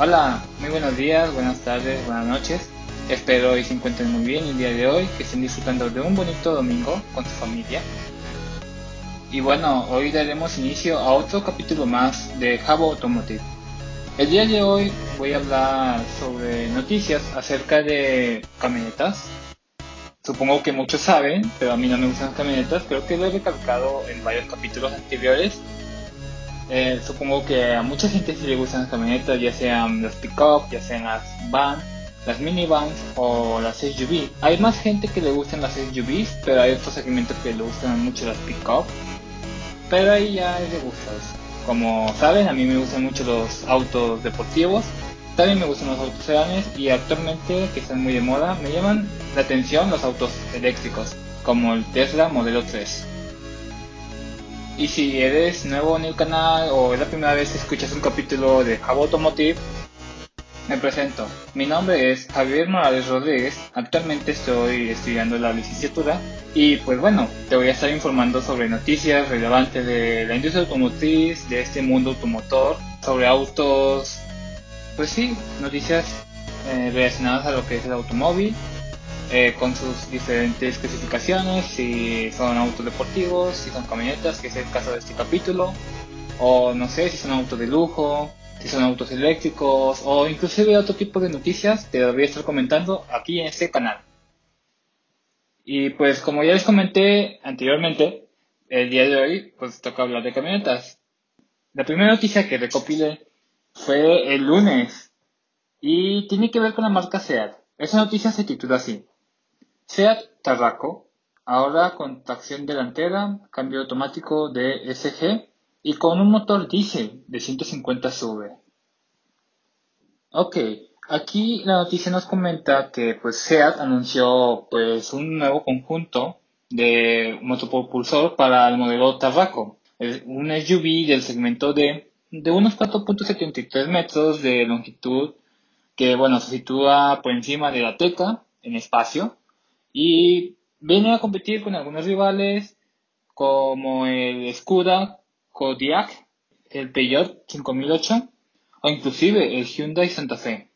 Hola, muy buenos días, buenas tardes, buenas noches. Espero y se encuentren muy bien el día de hoy, que estén disfrutando de un bonito domingo con su familia. Y bueno, hoy daremos inicio a otro capítulo más de Jabo Automotive. El día de hoy voy a hablar sobre noticias acerca de camionetas. Supongo que muchos saben, pero a mí no me gustan las camionetas. Creo que lo he recalcado en varios capítulos anteriores eh, supongo que a mucha gente sí le gustan las camionetas, ya sean las pick-up, ya sean las van, las minivans o las SUV. Hay más gente que le gustan las SUVs, pero hay otros segmentos que le gustan mucho las pick-up. Pero ahí ya es de gustos. Como saben, a mí me gustan mucho los autos deportivos. También me gustan los autos sedanes y actualmente, que están muy de moda, me llaman la atención los autos eléctricos, como el Tesla Modelo 3. Y si eres nuevo en el canal o es la primera vez que escuchas un capítulo de Jabo Automotive, me presento. Mi nombre es Javier Morales Rodríguez. Actualmente estoy estudiando la licenciatura y pues bueno, te voy a estar informando sobre noticias relevantes de la industria automotriz, de este mundo automotor, sobre autos, pues sí, noticias eh, relacionadas a lo que es el automóvil eh, con sus diferentes clasificaciones, si son autos deportivos, si son camionetas, que es el caso de este capítulo, o no sé, si son autos de lujo, si son autos eléctricos, o inclusive otro tipo de noticias, lo voy a estar comentando aquí en este canal. Y pues como ya les comenté anteriormente, el día de hoy pues toca hablar de camionetas. La primera noticia que recopilé fue el lunes y tiene que ver con la marca SEAT. Esa noticia se titula así. Seat Tarraco, ahora con tracción delantera, cambio automático de SG y con un motor diésel de 150 CV. Ok, aquí la noticia nos comenta que pues Seat anunció pues un nuevo conjunto de motopropulsor para el modelo Tarraco, un SUV del segmento D de unos 4.73 metros de longitud que bueno se sitúa por encima de la Teca en espacio y viene a competir con algunos rivales como el Skoda Kodiaq, el Peugeot 5008 o inclusive el Hyundai Santa Fe.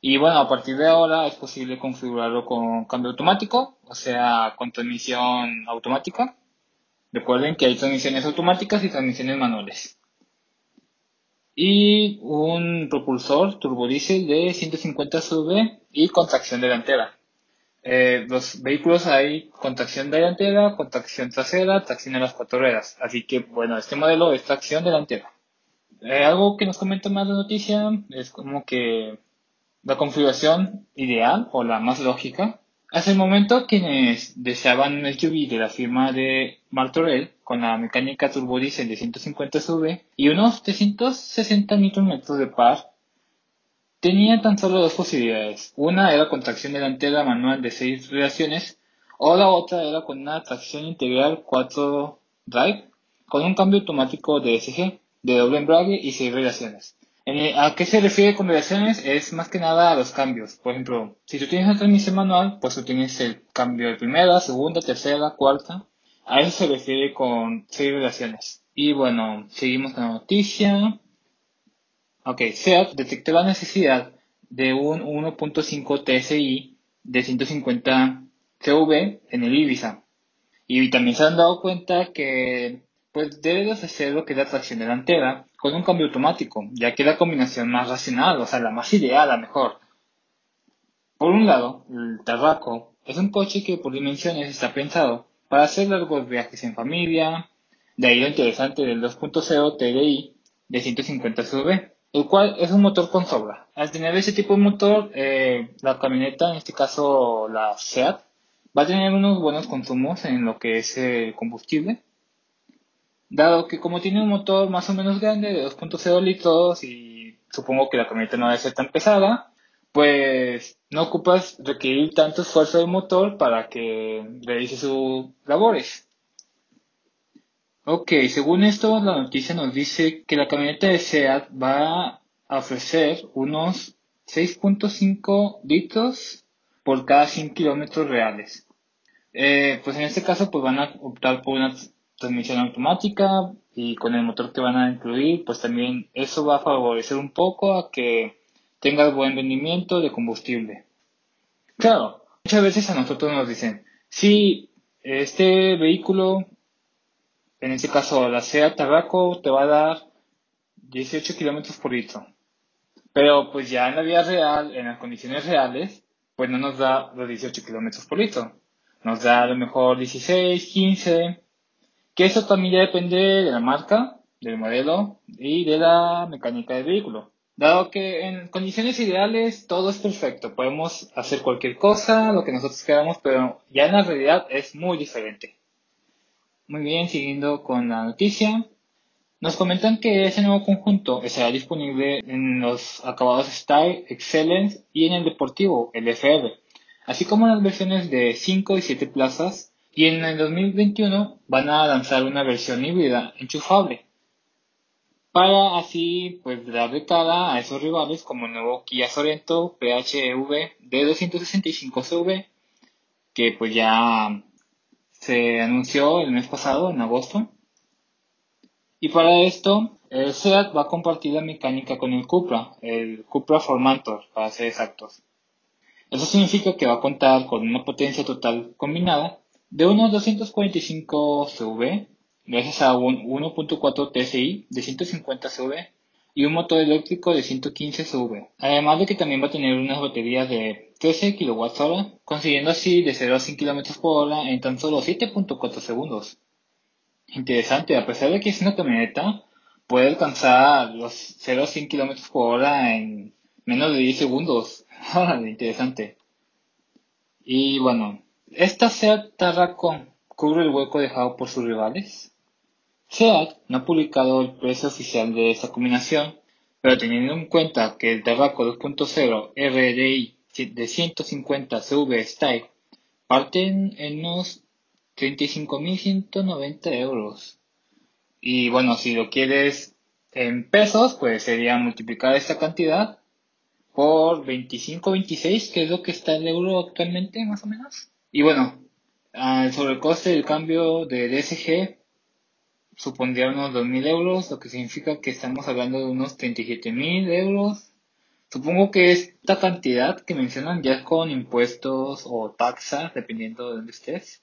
Y bueno, a partir de ahora es posible configurarlo con cambio automático, o sea, con transmisión automática. Recuerden que hay transmisiones automáticas y transmisiones manuales. Y un propulsor turbodiesel de 150 CV y con tracción delantera. Eh, los vehículos hay con tracción delantera, con tracción trasera, tracción a las cuatro ruedas. Así que, bueno, este modelo es tracción delantera. Eh, algo que nos comenta más la noticia es como que la configuración ideal o la más lógica. Hasta el momento, quienes deseaban un SUV de la firma de Martorell con la mecánica turbodiesel de 150 CV y unos 360 Nm de par Tenía tan solo dos posibilidades. Una era con tracción delantera manual de 6 relaciones o la otra era con una tracción integral 4 drive con un cambio automático de SG de doble embrague y 6 relaciones. ¿A qué se refiere con relaciones? Es más que nada a los cambios. Por ejemplo, si tú tienes una transmisión manual, pues tú tienes el cambio de primera, segunda, tercera, cuarta. A eso se refiere con 6 relaciones. Y bueno, seguimos con la noticia. Ok, SEAT detectó la necesidad de un 1.5 TSI de 150 CV en el Ibiza. Y también se han dado cuenta que pues debe de ofrecer lo que es la tracción delantera con un cambio automático, ya que es la combinación más racional, o sea, la más ideal, la mejor. Por un lado, el Tarraco es un coche que por dimensiones está pensado para hacer largos viajes en familia, de ahí lo interesante del 2.0 TDI de 150 CV el cual es un motor con sobra. Al tener ese tipo de motor, eh, la camioneta, en este caso la SEAT, va a tener unos buenos consumos en lo que es el combustible, dado que como tiene un motor más o menos grande de 2.0 litros y supongo que la camioneta no debe ser tan pesada, pues no ocupas requerir tanto esfuerzo del motor para que realice sus labores. Ok, según esto, la noticia nos dice que la camioneta de SEAT va a ofrecer unos 6.5 litros por cada 100 kilómetros reales. Eh, pues en este caso, pues van a optar por una transmisión automática y con el motor que van a incluir, pues también eso va a favorecer un poco a que tenga buen rendimiento de combustible. Claro, muchas veces a nosotros nos dicen, si este vehículo, en este caso la SEAT Tarraco, te va a dar 18 kilómetros por litro. Pero pues ya en la vida real, en las condiciones reales, pues no nos da los 18 kilómetros por litro. Nos da a lo mejor 16, 15, que eso también ya depende de la marca, del modelo y de la mecánica del vehículo. Dado que en condiciones ideales todo es perfecto, podemos hacer cualquier cosa, lo que nosotros queramos, pero ya en la realidad es muy diferente. Muy bien, siguiendo con la noticia. Nos comentan que ese nuevo conjunto estará disponible en los acabados Style, Excellence y en el Deportivo, el FR, así como en las versiones de 5 y 7 plazas, y en el 2021 van a lanzar una versión híbrida enchufable, para así pues darle cara a esos rivales como el nuevo Kia Sorento PHEV de 265 CV, que pues ya se anunció el mes pasado, en agosto, y para esto, el SEAT va a compartir la mecánica con el Cupra, el Cupra Formantor, para ser exactos. Eso significa que va a contar con una potencia total combinada de unos 245 CV, gracias a un 1.4 TSI de 150 CV y un motor eléctrico de 115 CV. Además de que también va a tener unas baterías de 13 kWh, consiguiendo así de 0 a 100 km por hora en tan solo 7.4 segundos. Interesante, a pesar de que es una camioneta, puede alcanzar los 0 a 100 km por hora en menos de 10 segundos. Interesante. Y bueno, ¿esta SEAT Tarraco cubre el hueco dejado por sus rivales? SEAT no ha publicado el precio oficial de esta combinación, pero teniendo en cuenta que el Tarraco 2.0 RDI de 150 CV Style parten en unos 35.190 euros. Y bueno, si lo quieres en pesos, pues sería multiplicar esta cantidad por 25-26, que es lo que está el euro actualmente, más o menos. Y bueno, el sobrecoste del cambio de DSG supondría unos 2.000 euros, lo que significa que estamos hablando de unos 37.000 euros. Supongo que esta cantidad que mencionan ya es con impuestos o taxas, dependiendo de dónde estés.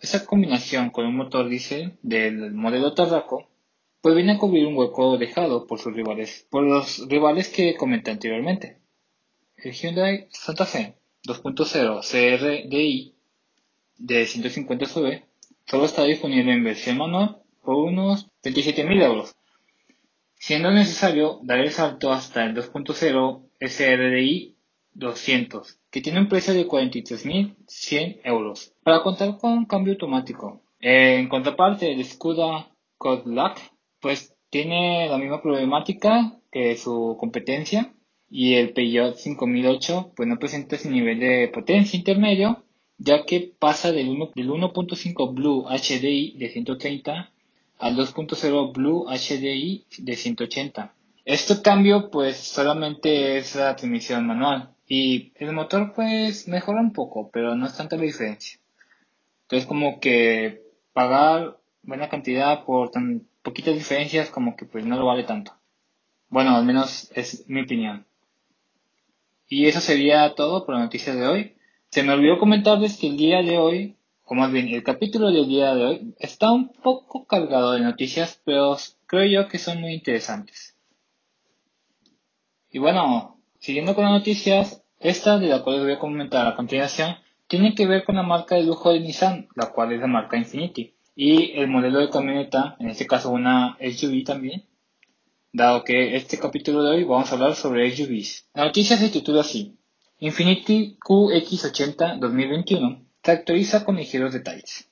Esa combinación con un motor diésel del modelo Tarraco pues viene a cubrir un hueco dejado por sus rivales, por los rivales que comenté anteriormente. El Hyundai Santa Fe 2.0 CRDI de 150 CV solo está disponible en versión manual por unos 27.000 euros, siendo necesario dar el salto hasta el 2.0 SRDI 200 que tiene un precio de 43.100 euros. Para contar con cambio automático. En contraparte, el Skoda Codillac pues tiene la misma problemática que su competencia y el Peugeot 5008 pues no presenta ese nivel de potencia intermedio ya que pasa del 1.5 Blue HDI de 130 al 2.0 Blue HDI de 180. Este cambio pues solamente es la transmisión manual y el motor pues mejora un poco, pero no es tanta la diferencia. Entonces como que pagar buena cantidad por tan poquitas diferencias como que pues no lo vale tanto. Bueno, al menos es mi opinión. Y eso sería todo por la noticia de hoy. Se me olvidó comentarles que el día de hoy, o más bien el capítulo del día de hoy, está un poco cargado de noticias, pero creo yo que son muy interesantes. Y bueno, Siguiendo con las noticias, esta de la cual les voy a comentar a continuación tiene que ver con la marca de lujo de Nissan, la cual es la marca Infinity, y el modelo de camioneta, en este caso una SUV también, dado que este capítulo de hoy vamos a hablar sobre SUVs. La noticia se titula así, Infinity QX80 2021 se actualiza con ligeros detalles.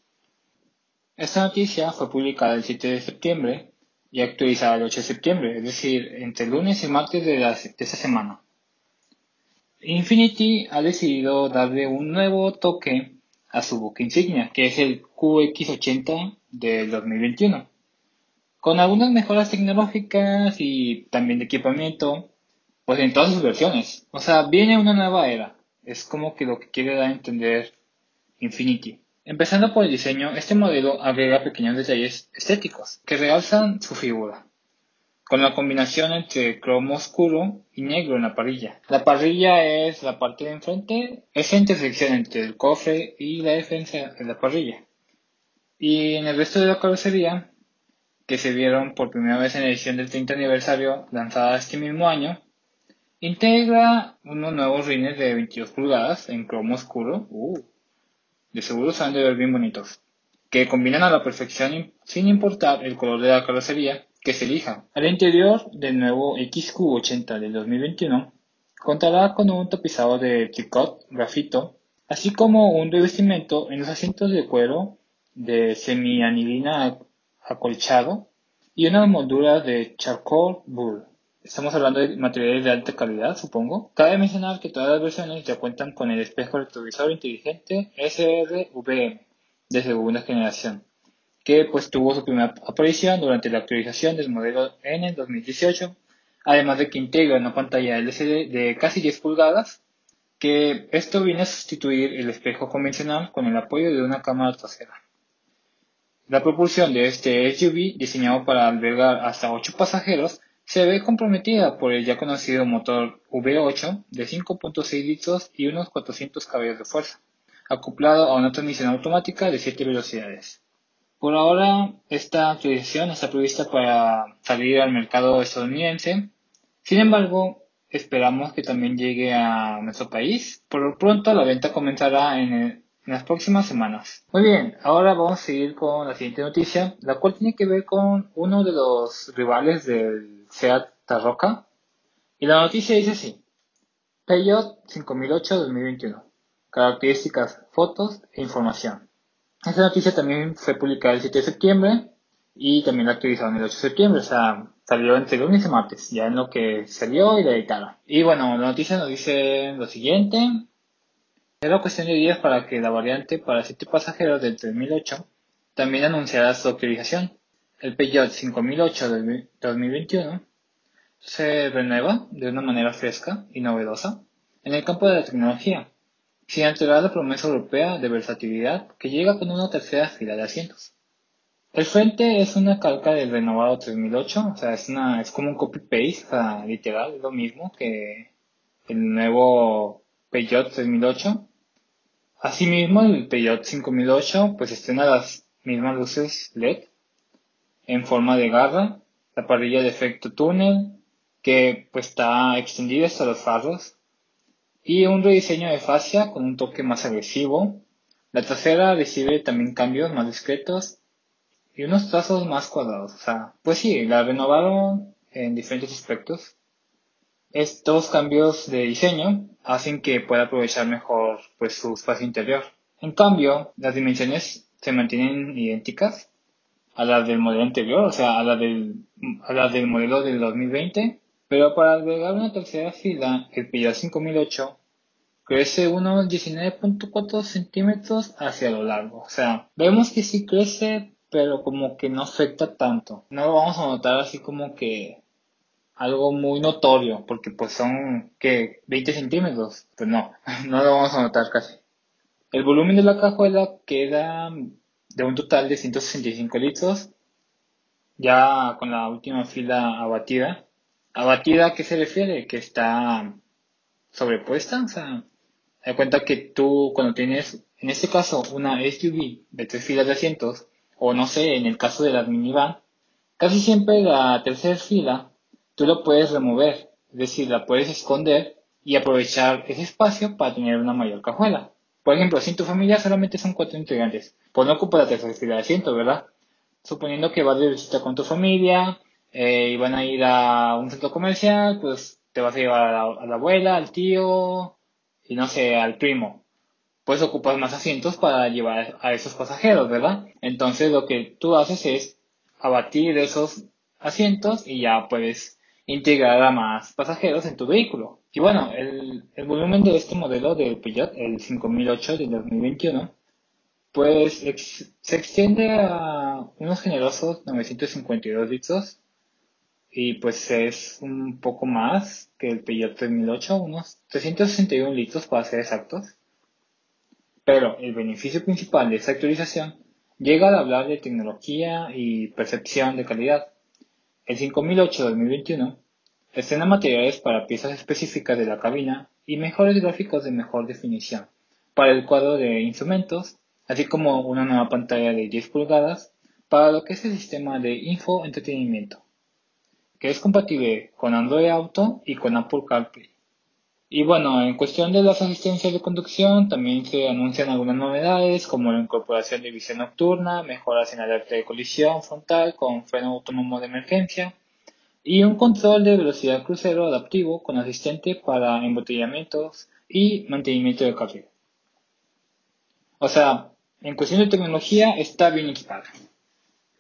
Esta noticia fue publicada el 7 de septiembre y actualizada el 8 de septiembre, es decir, entre lunes y martes de, de esta semana. Infinity ha decidido darle un nuevo toque a su buque insignia, que es el QX80 del 2021. Con algunas mejoras tecnológicas y también de equipamiento, pues en todas sus versiones. O sea, viene una nueva era. Es como que lo que quiere dar a entender Infinity. Empezando por el diseño, este modelo agrega pequeños detalles estéticos que realzan su figura. con la combinación entre cromo oscuro y negro en la parrilla. La parrilla es la parte de enfrente, es la intersección entre el cofre y la defensa de la parrilla. Y en el resto de la carrocería, que se vieron por primera vez en la edición del 30 aniversario lanzada este mismo año, integra unos nuevos rines de 22 pulgadas en cromo oscuro, uh, de seguro se han de ver bien bonitos, que combinan a la perfección sin importar el color de la carrocería que se elija. Al interior del nuevo XQ80 del 2021 contará con un tapizado de tricot grafito, así como un revestimiento en los asientos de cuero de semianilina acolchado y una moldura de charcoal bull. Estamos hablando de materiales de alta calidad, supongo. Cabe mencionar que todas las versiones ya cuentan con el espejo retrovisor inteligente SRVM de segunda generación que pues tuvo su primera aparición durante la actualización del modelo el 2018, además de que integra una pantalla LCD de casi 10 pulgadas, que esto viene a sustituir el espejo convencional con el apoyo de una cámara trasera. La propulsión de este SUV, diseñado para albergar hasta 8 pasajeros, se ve comprometida por el ya conocido motor V8 de 5.6 litros y unos 400 caballos de fuerza, acoplado a una transmisión automática de 7 velocidades. Por ahora, esta actualización está prevista para salir al mercado estadounidense. Sin embargo, esperamos que también llegue a nuestro país. Por lo pronto, la venta comenzará en, las próximas semanas. Muy bien, ahora vamos a seguir con la siguiente noticia, la cual tiene que ver con uno de los rivales del Seat Tarroca. Y la noticia dice así. Peugeot 5008 2021. Características, fotos e información. Esta noticia también fue publicada el 7 de septiembre y también la actualizaron el 8 de septiembre, o sea, salió entre lunes y martes, ya en lo que salió y la editaron. Y bueno, la noticia nos dice lo siguiente. Era cuestión de días para que la variante para 7 pasajeros del 3008 también anunciara su actualización. El Peugeot 5008 del 2021 se renueva de una manera fresca y novedosa en el campo de la tecnología sin alterar la promesa europea de versatilidad que llega con una tercera fila de asientos. El frente es una calca del renovado 3008, o sea, es, una, es como un copy-paste, o sea, literal, es lo mismo que el nuevo Peugeot 3008. Asimismo, el Peugeot 5008 pues estrena las mismas luces LED en forma de garra, la parrilla de efecto túnel que pues está extendida hasta los faros y un rediseño de fascia con un toque más agresivo. La trasera recibe también cambios más discretos y unos trazos más cuadrados. O sea, pues sí, la renovaron en diferentes aspectos. Estos cambios de diseño hacen que pueda aprovechar mejor pues, su espacio interior. En cambio, las dimensiones se mantienen idénticas a las del modelo anterior, o sea, a las del, a las del modelo del 2020 pero para albergar una tercera fila, el Peugeot 5008 crece unos 19.4 centímetros hacia lo largo. O sea, vemos que sí crece, pero como que no afecta tanto. No lo vamos a notar así como que algo muy notorio, porque pues son que 20 centímetros. Pues no, no lo vamos a notar casi. El volumen de la cajuela queda de un total de 165 litros, ya con la última fila abatida. ¿Abatida a qué se refiere? Que está sobrepuesta, o sea, da cuenta que tú cuando tienes, en este caso, una SUV de tres filas de asientos, o no sé, en el caso de la minivan, casi siempre la tercera fila tú lo puedes remover, es decir, la puedes esconder y aprovechar ese espacio para tener una mayor cajuela. Por ejemplo, si en tu familia solamente son cuatro integrantes, pues no ocupa la tercera de asientos, ¿verdad? Suponiendo que vas de visita con tu familia, eh, y van a ir a un centro comercial, pues te vas a llevar a la, abuela, al tío y no sé, al primo. Puedes ocupar más asientos para llevar a esos pasajeros, ¿verdad? Entonces lo que tú haces es abatir esos asientos y ya puedes integrar a más pasajeros en tu vehículo. Y bueno, el, volumen de este modelo de Peugeot, el 5008 de 2021, pues se extiende a unos generosos 952 litros y pues es un poco más que el Peugeot 3008, unos 361 litros para ser exactos. Pero el beneficio principal de esta actualización llega al hablar de tecnología y percepción de calidad. El 5008 2021 estrena materiales para piezas específicas de la cabina y mejores gráficos de mejor definición para el cuadro de instrumentos, así como una nueva pantalla de 10 pulgadas para lo que es el sistema de infoentretenimiento, que es compatible con Android Auto y con Apple CarPlay. Y bueno, en cuestión de las asistencias de conducción, también se anuncian algunas novedades como la incorporación de visión nocturna, mejoras en alerta de colisión frontal con freno autónomo de emergencia y un control de velocidad crucero adaptivo con asistente para embotellamientos y mantenimiento de carril. O sea, en cuestión de tecnología está bien equipada.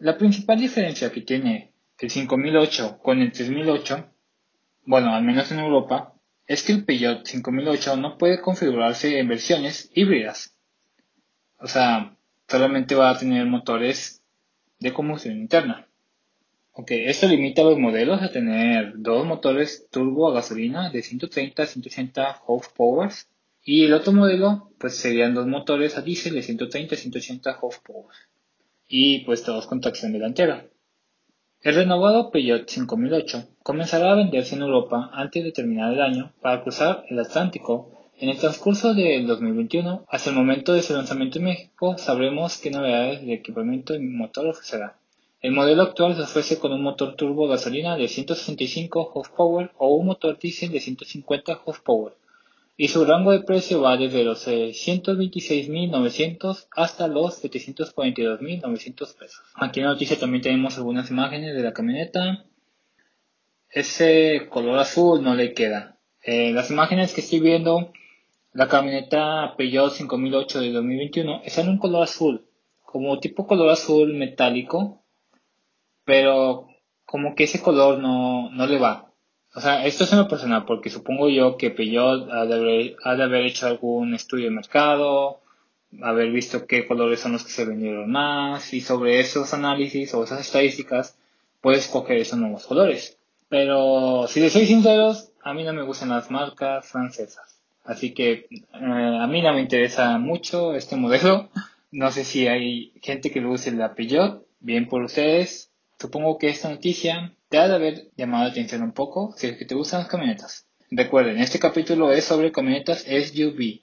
La principal diferencia que tiene el 5008 con el 3008, bueno, al menos en Europa, es que el Peugeot 5008 no puede configurarse en versiones híbridas. O sea, solamente va a tener motores de combustión interna. Ok, esto limita a los modelos a tener dos motores turbo a gasolina de 130 a 180 horsepower y el otro modelo pues serían dos motores a diésel de 130 a 180 horsepower y pues todos con tracción delantera. El renovado Peugeot 5008 comenzará a venderse en Europa antes de terminar el año para cruzar el Atlántico. En el transcurso del 2021, hasta el momento de su lanzamiento en México, sabremos qué novedades de equipamiento y motor ofrecerá. El modelo actual se ofrece con un motor turbo gasolina de 165 horsepower o un motor diésel de 150 horsepower y su rango de precio va desde los 126.900 hasta los 742.900 pesos. Aquí en la noticia también tenemos algunas imágenes de la camioneta. Ese color azul no le queda. Eh, las imágenes que estoy viendo, la camioneta Peugeot 5008 de 2021 es en un color azul, como tipo color azul metálico, pero como que ese color no, no le va. O sea, esto es en lo personal, porque supongo yo que Peugeot ha de, haber, hecho algún estudio de mercado, haber visto qué colores son los que se vendieron más, y sobre esos análisis o esas estadísticas, puedes escoger esos nuevos colores. Pero si les soy sinceros, a mí no me gustan las marcas francesas. Así que eh, a mí no me interesa mucho este modelo. No sé si hay gente que lo use la Peugeot. Bien por ustedes. Supongo que esta noticia te de haber llamado la atención un poco si es que te gustan las camionetas. Recuerden, este capítulo es sobre camionetas SUV.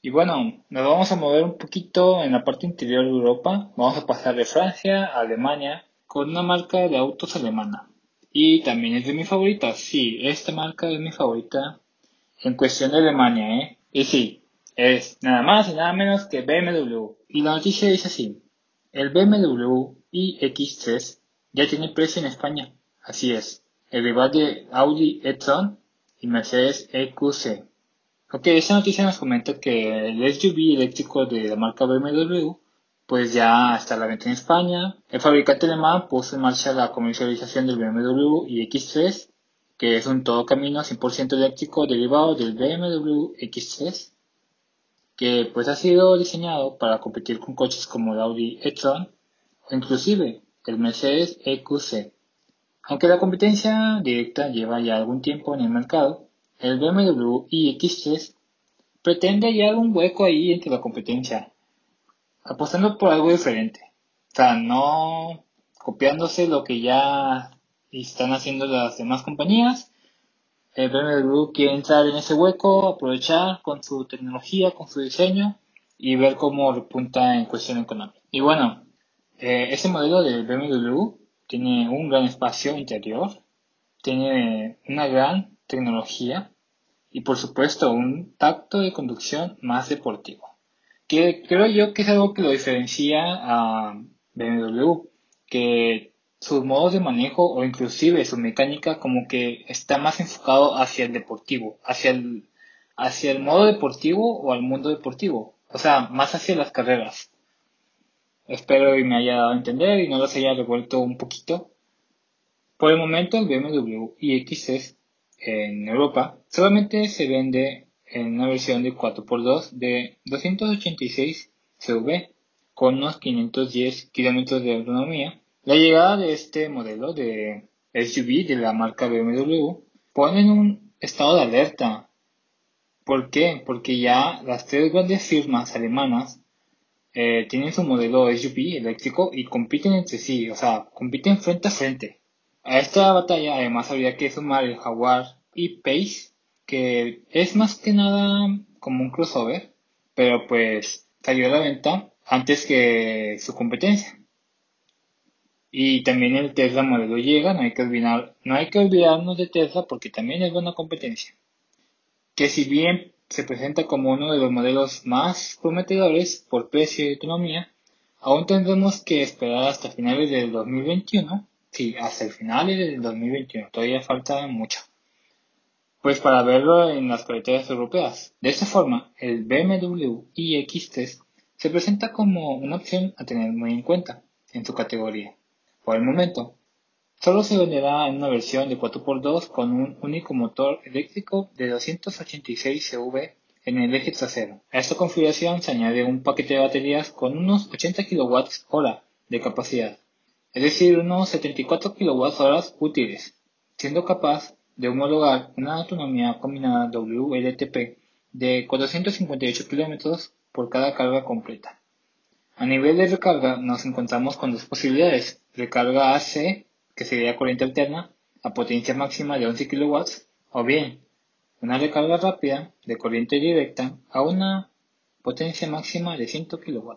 Y bueno, nos vamos a mover un poquito en la parte interior de Europa. Vamos a pasar de Francia a Alemania con una marca de autos alemana. Y también es de mi favorita. Sí, esta marca es mi favorita en cuestión de Alemania, ¿eh? Y sí, es nada más y nada menos que BMW. Y la noticia dice así. El BMW iX3 ya tiene precio en España. Así es, el rival de Audi e-tron y Mercedes EQC. Ok, esta noticia nos comenta que el SUV eléctrico de la marca BMW pues ya está a la venta en España. El fabricante alemán puso en marcha la comercialización del BMW iX3, que es un todo camino 100% eléctrico derivado del BMW X3, que pues ha sido diseñado para competir con coches como el Audi e-tron o inclusive el Mercedes EQC. Aunque la competencia directa lleva ya algún tiempo en el mercado, el BMW iX3 pretende hallar un hueco ahí entre la competencia, apostando por algo diferente. O sea, no copiándose lo que ya están haciendo las demás compañías. El BMW quiere entrar en ese hueco, aprovechar con su tecnología, con su diseño y ver cómo repunta en cuestión económica. Y bueno, eh, ese modelo del BMW tiene un gran espacio interior, tiene una gran tecnología y por supuesto un tacto de conducción más deportivo. Que creo yo que es algo que lo diferencia a BMW, que sus modos de manejo o inclusive su mecánica como que está más enfocado hacia el deportivo, hacia el, hacia el modo deportivo o al mundo deportivo, o sea, más hacia las carreras. Espero y me haya dado a entender y no los haya revuelto un poquito. Por el momento el BMW iX en Europa solamente se vende en una versión de 4x2 de 286 CV con unos 510 kilómetros de autonomía. La llegada de este modelo de SUV de la marca BMW pone en un estado de alerta. ¿Por qué? Porque ya las tres grandes firmas alemanas eh, tienen su modelo SUV eléctrico y compiten entre sí, o sea, compiten frente a frente. A esta batalla además habría que sumar el Jaguar y Pace, que es más que nada como un crossover, pero pues salió a la venta antes que su competencia. Y también el Tesla modelo llega, no hay que no hay que olvidarnos de Tesla porque también es buena competencia. Que si bien se presenta como uno de los modelos más prometedores por precio y autonomía, aún tendremos que esperar hasta finales del 2021. Sí, hasta el final del 2021, todavía falta mucho. Pues para verlo en las carreteras europeas. De esta forma, el BMW iX3 se presenta como una opción a tener muy en cuenta en su categoría. Por el momento, solo se venderá en una versión de 4x2 con un único motor eléctrico de 286 CV en el eje trasero. A esta configuración se añade un paquete de baterías con unos 80 kWh de capacidad, es decir, unos 74 kWh útiles, siendo capaz de homologar una autonomía combinada WLTP de 458 km por cada carga completa. A nivel de recarga nos encontramos con dos posibilidades, recarga AC, que sería corriente alterna, a potencia máxima de 11 kW, o bien una recarga rápida de corriente directa a una potencia máxima de 100 kW.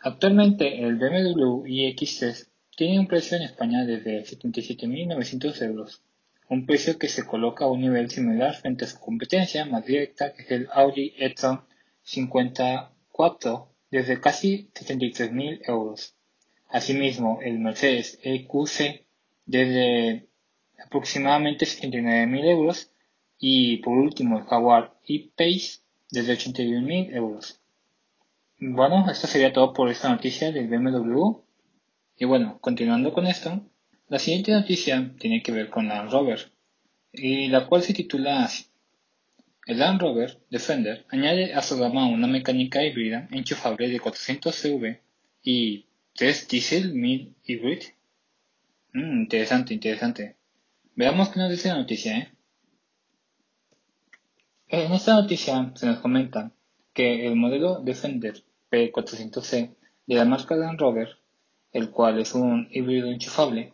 Actualmente el BMW iX3 tiene un precio en España desde 77.900 euros, un precio que se coloca a un nivel similar frente a su competencia más directa que es el Audi e-tron 54 desde casi 73.000 euros. Asimismo, el Mercedes EQC desde aproximadamente 79.000 euros y por último el Jaguar E-Pace desde 81.000 euros. Bueno, esto sería todo por esta noticia del BMW. Y bueno, continuando con esto, la siguiente noticia tiene que ver con Land Rover, y la cual se titula así. El Land Rover Defender añade a su gama una mecánica híbrida enchufable de 400 CV y 3 diesel 1000 hybrid. Mm, interesante, interesante. Veamos qué nos dice la noticia, ¿eh? En esta noticia se nos comenta que el modelo Defender P400C de la marca Land Rover, el cual es un híbrido enchufable,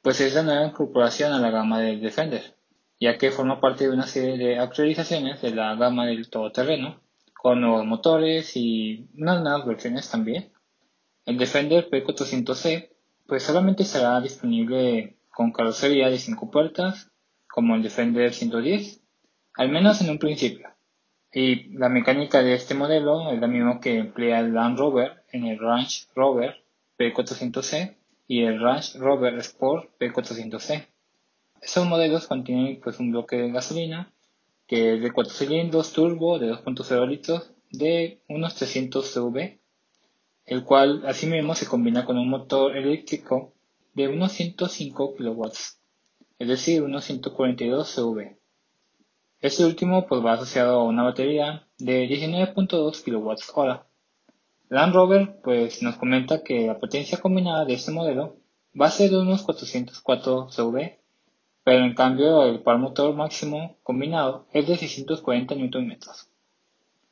pues es la nueva incorporación a la gama del Defender ya que forma parte de una serie de actualizaciones de la gama del todoterreno, con nuevos motores y unas nuevas versiones también. El Defender P400C pues solamente será disponible con carrocería de 5 puertas, como el Defender 110, al menos en un principio. Y la mecánica de este modelo es la misma que emplea el Land Rover en el Range Rover P400C y el Range Rover Sport P400C. Estos modelos contienen pues un bloque de gasolina que es de 4 cilindros turbo de 2.0 litros de unos 300 CV, el cual asimismo se combina con un motor eléctrico de unos 105 kW, es decir, unos 142 CV. Este último pues va asociado a una batería de 19.2 kWh. Land Rover pues nos comenta que la potencia combinada de este modelo va a ser de unos 404 CV pero en cambio el par motor máximo combinado es de 640 Nm.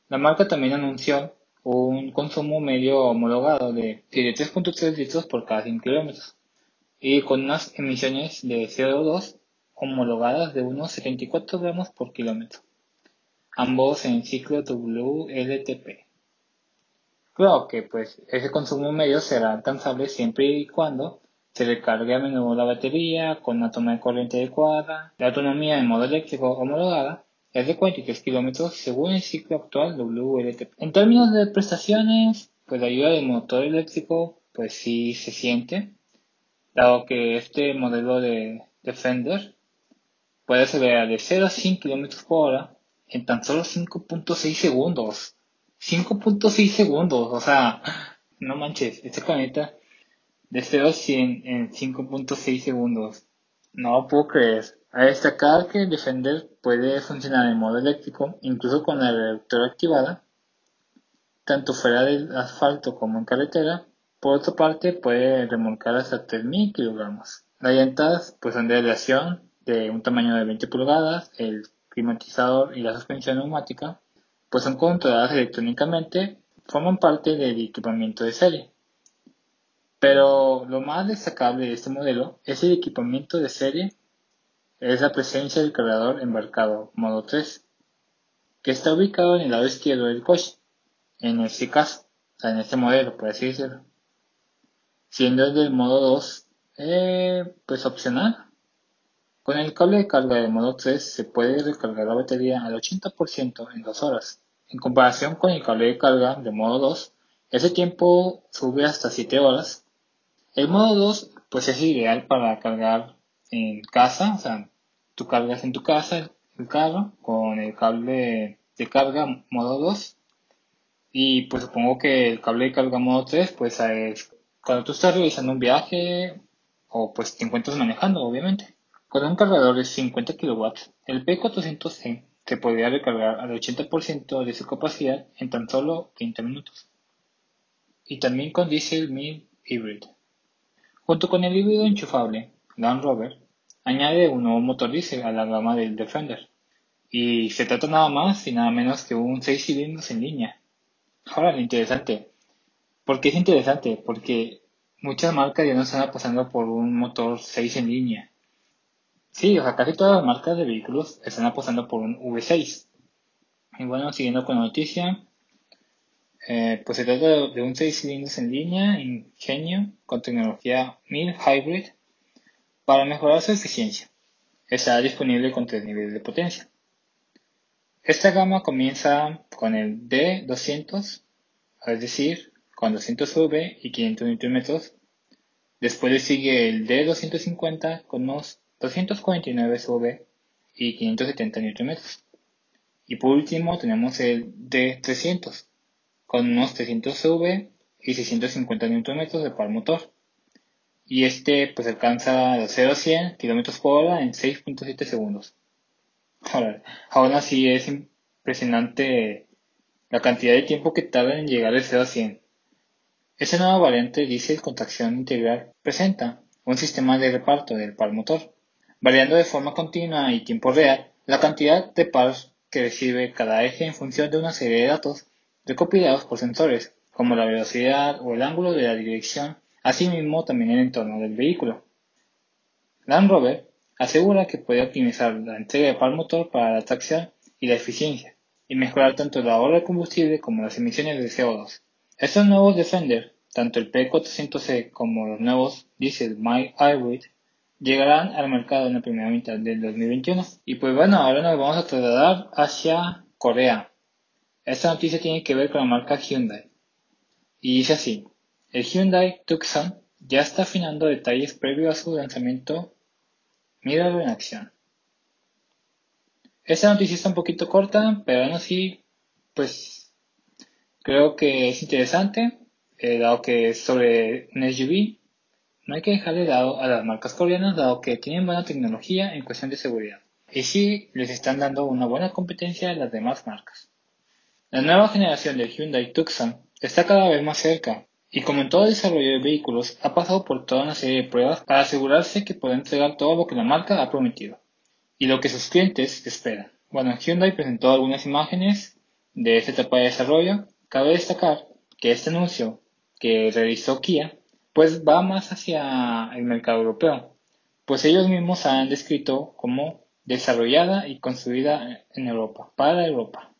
La marca también anunció un consumo medio homologado de 3.3 litros por cada 100 km y con unas emisiones de CO2 homologadas de unos 74 gramos por kilómetro, ambos en ciclo WLTP. Creo que pues ese consumo medio será alcanzable siempre y cuando se recarga a menudo la batería con una toma de corriente adecuada. La autonomía en modo eléctrico homologada es de 43 km según el ciclo actual WLTP. En términos de prestaciones, pues la ayuda del motor eléctrico pues sí se siente, dado que este modelo de Defender puede acelerar de 0 a 100 km por hora en tan solo 5.6 segundos. 5.6 segundos, o sea, no manches, este planeta de 0 a 100 en 5.6 segundos. No puedo creer. A destacar que Defender puede funcionar en modo eléctrico, incluso con la reductora activada, tanto fuera del asfalto como en carretera. Por otra parte, puede remolcar hasta 3.000 kilogramos. Las llantas pues, son de aleación de un tamaño de 20 pulgadas, el climatizador y la suspensión neumática, pues son controladas electrónicamente, forman parte del equipamiento de serie. Pero lo más destacable de este modelo es el equipamiento de serie, es la presencia del cargador embarcado modo 3, que está ubicado en el lado izquierdo del coche, en este caso, o sea, en este modelo, por así decirlo. Siendo el del modo 2, eh, pues opcional. Con el cable de carga de modo 3 se puede recargar la batería al 80% en 2 horas. En comparación con el cable de carga de modo 2, ese tiempo sube hasta 7 horas el modo 2 pues es ideal para cargar en casa, o sea, tú cargas en tu casa el carro con el cable de carga modo 2 y pues supongo que el cable de carga modo 3 pues es cuando tú estás realizando un viaje o pues te encuentras manejando obviamente. Con un cargador de 50 kW, el P400C se podría recargar al 80% de su capacidad en tan solo 30 minutos. Y también con Diesel 1000 Hybrid. Junto con el híbrido enchufable, Land Rover añade un nuevo motor diésel a la gama del Defender. Y se trata nada más y nada menos que un 6 cilindros en línea. Ahora, lo interesante. ¿Por qué es interesante? Porque muchas marcas ya no están pasando por un motor 6 en línea. Sí, o sea, casi todas las marcas de vehículos están apostando por un V6. Y bueno, siguiendo con la noticia, eh, pues se trata de un 6 cilindros en línea ingenio con tecnología 1000 Hybrid para mejorar su eficiencia. Está disponible con tres niveles de potencia. Esta gama comienza con el D200, es decir, con 200 V y 500 Nm. Después le sigue el D250 con unos 249 V y 570 Nm. Y por último tenemos el D300 con unos 300 CV y 650 Nm de par motor. Y este pues alcanza de 0 a 100 km por hora en 6.7 segundos. Ahora, aún así es impresionante la cantidad de tiempo que tarda en llegar de 0 a 100. Esta nueva variante diésel con tracción integral presenta un sistema de reparto del par motor, variando de forma continua y tiempo real la cantidad de pares que recibe cada eje en función de una serie de datos recopilados por sensores, como la velocidad o el ángulo de la dirección, asimismo también el entorno del vehículo. Land Rover asegura que puede optimizar la entrega de par motor para la tracción y la eficiencia, y mejorar tanto el ahorro de combustible como las emisiones de CO2. Estos nuevos Defender, tanto el P400C como los nuevos Diesel My Hybrid, llegarán al mercado en la primera mitad del 2021. Y pues bueno, ahora nos vamos a trasladar hacia Corea, esta noticia tiene que ver con la marca Hyundai. Y dice así, el Hyundai Tucson ya está afinando detalles previo a su lanzamiento. Míralo en acción. Esta noticia está un poquito corta, pero aún así, pues creo que es interesante, eh, dado que es sobre un SUV. No hay que dejar de lado a las marcas coreanas, dado que tienen buena tecnología en cuestión de seguridad. Y sí, les están dando una buena competencia a las demás marcas. La nueva generación del Hyundai Tucson está cada vez más cerca y como en todo desarrollo de vehículos ha pasado por toda una serie de pruebas para asegurarse que pueda entregar todo lo que la marca ha prometido y lo que sus clientes esperan. Bueno, Hyundai presentó algunas imágenes de esta etapa de desarrollo. Cabe destacar que este anuncio que realizó Kia pues va más hacia el mercado europeo, pues ellos mismos han descrito como desarrollada y construida en Europa, para Europa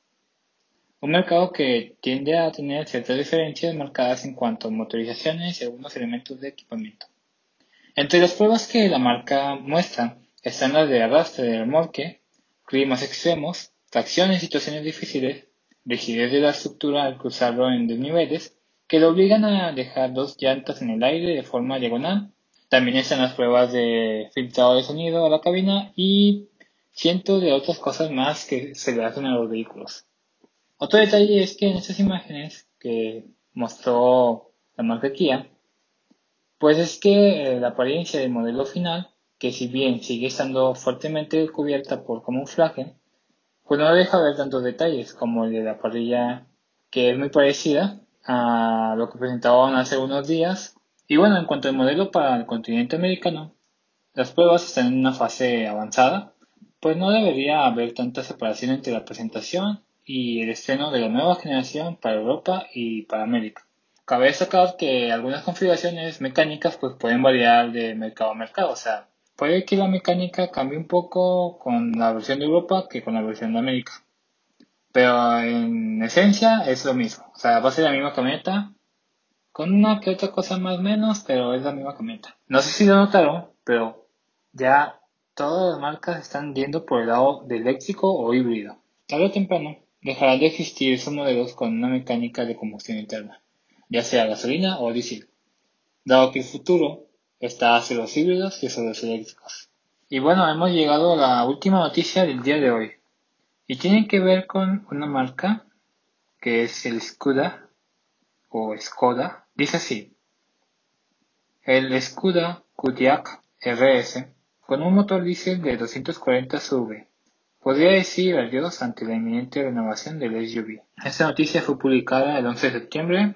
un mercado que tiende a tener ciertas diferencias marcadas en cuanto a motorizaciones y algunos elementos de equipamiento. Entre las pruebas que la marca muestra están las de arrastre del remolque, climas extremos, tracción en situaciones difíciles, rigidez de la estructura al cruzarlo en desniveles, que lo obligan a dejar dos llantas en el aire de forma diagonal. También están las pruebas de filtrado de sonido a la cabina y cientos de otras cosas más que se le hacen a los vehículos. Otro detalle es que en estas imágenes que mostró la marca Kia, pues es que eh, la apariencia del modelo final, que si bien sigue estando fuertemente cubierta por camuflaje, pues no deja ver tantos detalles como el de la parrilla, que es muy parecida a lo que presentaban hace unos días. Y bueno, en cuanto al modelo para el continente americano, las pruebas están en una fase avanzada, pues no debería haber tanta separación entre la presentación y el estreno de la nueva generación para Europa y para América. Cabe destacar que algunas configuraciones mecánicas pues pueden variar de mercado a mercado, o sea, puede que la mecánica cambie un poco con la versión de Europa que con la versión de América. Pero en esencia es lo mismo, o sea, va a ser la misma camioneta, con una que otra cosa más o menos, pero es la misma camioneta. No sé si lo notaron, pero ya todas las marcas están yendo por el lado de eléctrico o híbrido. Tarde o temprano dejarán de existir esos modelos con una mecánica de combustión interna, ya sea gasolina o diésel, dado que el futuro está hacia los híbridos y hacia los eléctricos. Y bueno, hemos llegado a la última noticia del día de hoy. Y tiene que ver con una marca que es el Skoda o Skoda. Dice así. El Skoda Kodiaq RS con un motor diésel de 240 CV podría decir adiós ante la inminente renovación del SUV. Esta noticia fue publicada el 11 de septiembre,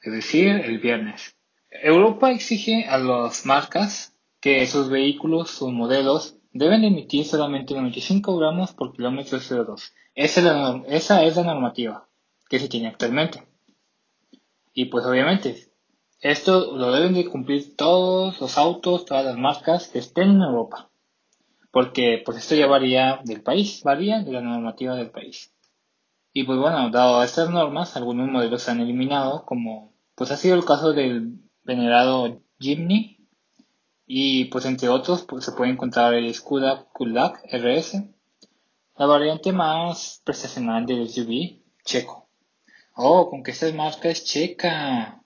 es decir, el viernes. Europa exige a las marcas que sus vehículos, sus modelos, deben emitir solamente 95 gramos por kilómetro de CO2. Esa es, la, esa es la normativa que se tiene actualmente. Y pues obviamente, esto lo deben de cumplir todos los autos, todas las marcas que estén en Europa porque pues esto ya varía del país, varía de la normativa del país. Y pues bueno, dado estas normas, algunos modelos se han eliminado, como pues ha sido el caso del venerado Jimny, y pues entre otros pues, se puede encontrar el Skoda Kulak RS, la variante más prestacional del SUV checo. Oh, con que esta marca es checa.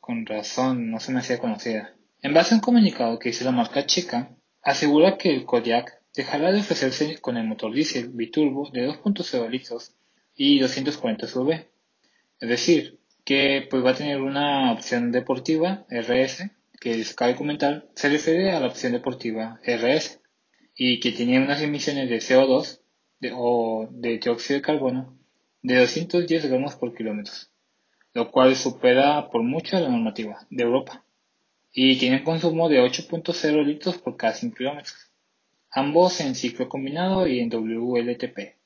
Con razón, no se me hacía conocida. En base a un comunicado que hizo la marca checa, asegura que el Kodiaq dejará de ofrecerse con el motor diésel biturbo de 2.0 litros y 240 CV. Es decir, que pues va a tener una opción deportiva RS, que les cabe comentar, se refiere a la opción deportiva RS, y que tiene unas emisiones de CO2 o de dióxido de carbono de 210 gramos por kilómetro, lo cual supera por mucho la normativa de Europa y tiene consumo de 8.0 litros por cada 5 kilómetros, ambos en ciclo combinado y en WLTP.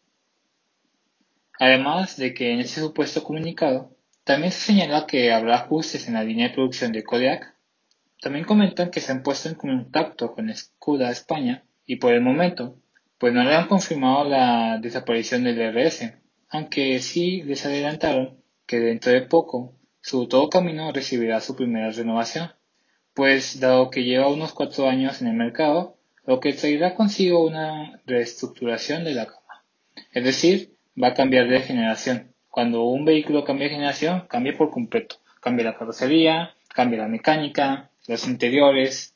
Además de que en este supuesto comunicado también se señala que habrá ajustes en la línea de producción de Kodiak. También comentan que se han puesto en contacto con Escuda España y por el momento pues no le han confirmado la desaparición del RS, aunque sí les adelantaron que dentro de poco su todo camino recibirá su primera renovación pues dado que lleva unos cuatro años en el mercado, lo que traerá consigo una reestructuración de la gama. Es decir, va a cambiar de generación. Cuando un vehículo cambia de generación, cambia por completo. Cambia la carrocería, cambia la mecánica, los interiores,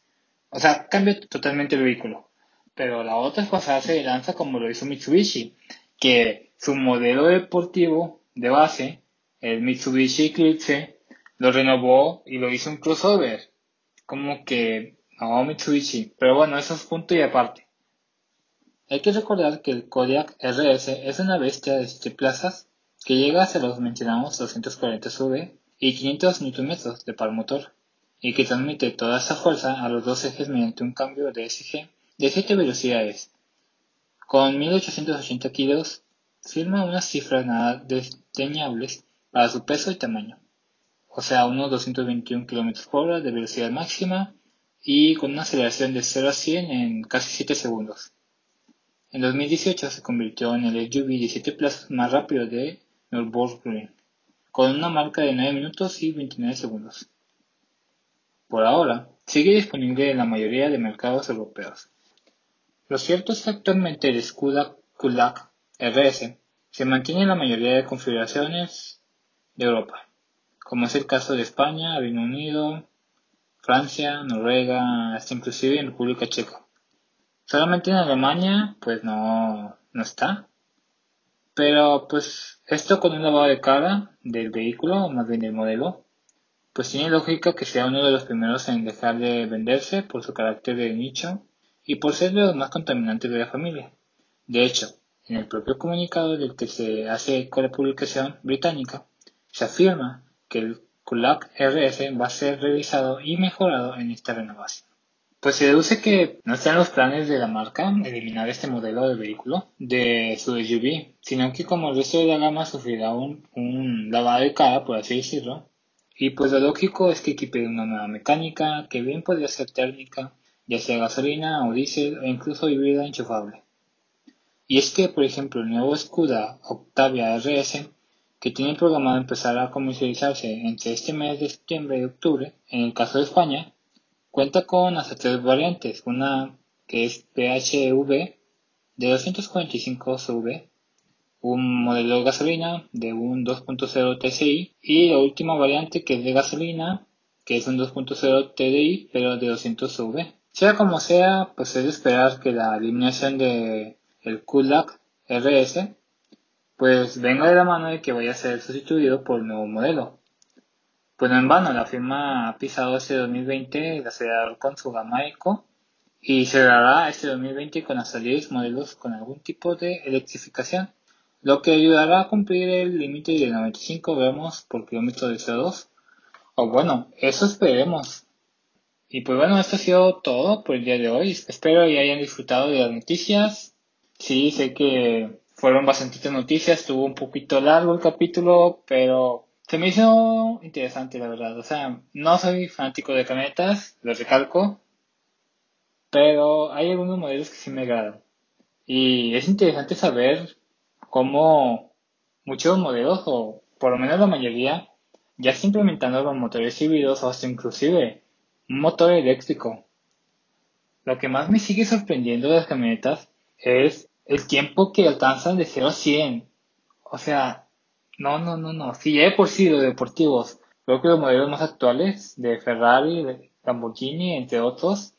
o sea, cambia totalmente el vehículo. Pero la otra es pasarse de lanza como lo hizo Mitsubishi, que su modelo deportivo de base, el Mitsubishi Eclipse, lo renovó y lo hizo un crossover como que no Mitsubishi, pero bueno, eso es punto y aparte. Hay que recordar que el Kodiak RS es una bestia de 7 plazas que llega hasta los mencionados 240 CV y 500 Nm de par motor y que transmite toda esta fuerza a los dos ejes mediante un cambio de SG de 7 velocidades. Con 1880 kilos, firma unas cifras nada desdeñables para su peso y tamaño o sea, unos 221 km por hora de velocidad máxima y con una aceleración de 0 a 100 en casi 7 segundos. En 2018 se convirtió en el SUV 17 plazas más rápido de Nürburgring, con una marca de 9 minutos y 29 segundos. Por ahora, sigue disponible en la mayoría de mercados europeos. Lo cierto es que actualmente el Skoda Kulak RS se mantiene en la mayoría de configuraciones de Europa como es el caso de España, Reino Unido, Francia, Noruega, hasta inclusive en República Checa. Solamente en Alemania, pues no, no está. Pero pues esto con un lavado de cara del vehículo, o más bien del modelo, pues tiene lógica que sea uno de los primeros en dejar de venderse por su carácter de nicho y por ser de los más contaminantes de la familia. De hecho, en el propio comunicado del que se hace con la publicación británica, se afirma que el Kulak RS va a ser revisado y mejorado en esta renovación. Pues se deduce que no están los planes de la marca eliminar este modelo de vehículo de su SUV, sino que como el resto de la gama sufrirá un, lavado de cara, por así decirlo, Y pues lo lógico es que equipe una nueva mecánica, que bien podría ser térmica, ya sea gasolina o diésel o incluso híbrida enchufable. Y es que, por ejemplo, el nuevo Skoda Octavia RS, que tiene programado empezar a comercializarse entre este mes de septiembre y octubre, en el caso de España, cuenta con hasta tres variantes, una que es PHEV de 245 CV, un modelo de gasolina de un 2.0 TSI y la última variante que es de gasolina, que es un 2.0 TDI pero de 200 CV. Sea como sea, pues es de esperar que la alineación de el RS pues venga de la mano de que vaya a ser sustituido por un nuevo modelo. Pues no en vano, la firma ha pisado este 2020 el acelerador con su gama Eco y cerrará este 2020 con las salidas modelos con algún tipo de electrificación, lo que ayudará a cumplir el límite de 95 gramos por kilómetro de CO2. O bueno, eso esperemos. Y pues bueno, esto ha sido todo por el día de hoy. Espero que hayan disfrutado de las noticias. Sí, sé que fueron bastantitas noticias, estuvo un poquito largo el capítulo, pero se me hizo interesante la verdad. O sea, no soy fanático de camionetas, lo recalco, pero hay algunos modelos que sí me agradan. Y es interesante saber cómo muchos modelos, o por lo menos la mayoría, ya están implementando los motores híbridos o hasta inclusive un motor eléctrico. Lo que más me sigue sorprendiendo de las camionetas es el tiempo que alcanzan de 0 a 100. O sea, no, no, no, no. Si ya por sí los deportivos, creo que los modelos más actuales de Ferrari, de Lamborghini, entre otros,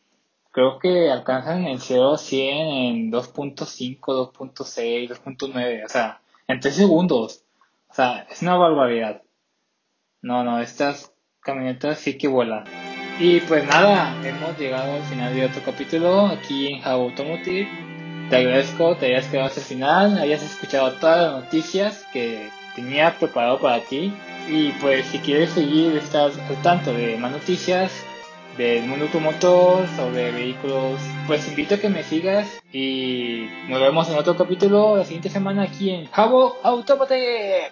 creo que alcanzan el 0 a 100 en 2.5, 2.6, 2.9, o sea, en 3 segundos. O sea, es una barbaridad. No, no, estas camionetas sí que vuelan. Y pues nada, hemos llegado al final de otro capítulo aquí en How Automotive. Te agradezco, te hayas quedado hasta el final, hayas escuchado todas las noticias que tenía preparado para ti. Y pues si quieres seguir, estar al tanto de más noticias, del mundo automotor, sobre vehículos, pues invito a que me sigas y nos vemos en otro capítulo la siguiente semana aquí en Jabo Automotive.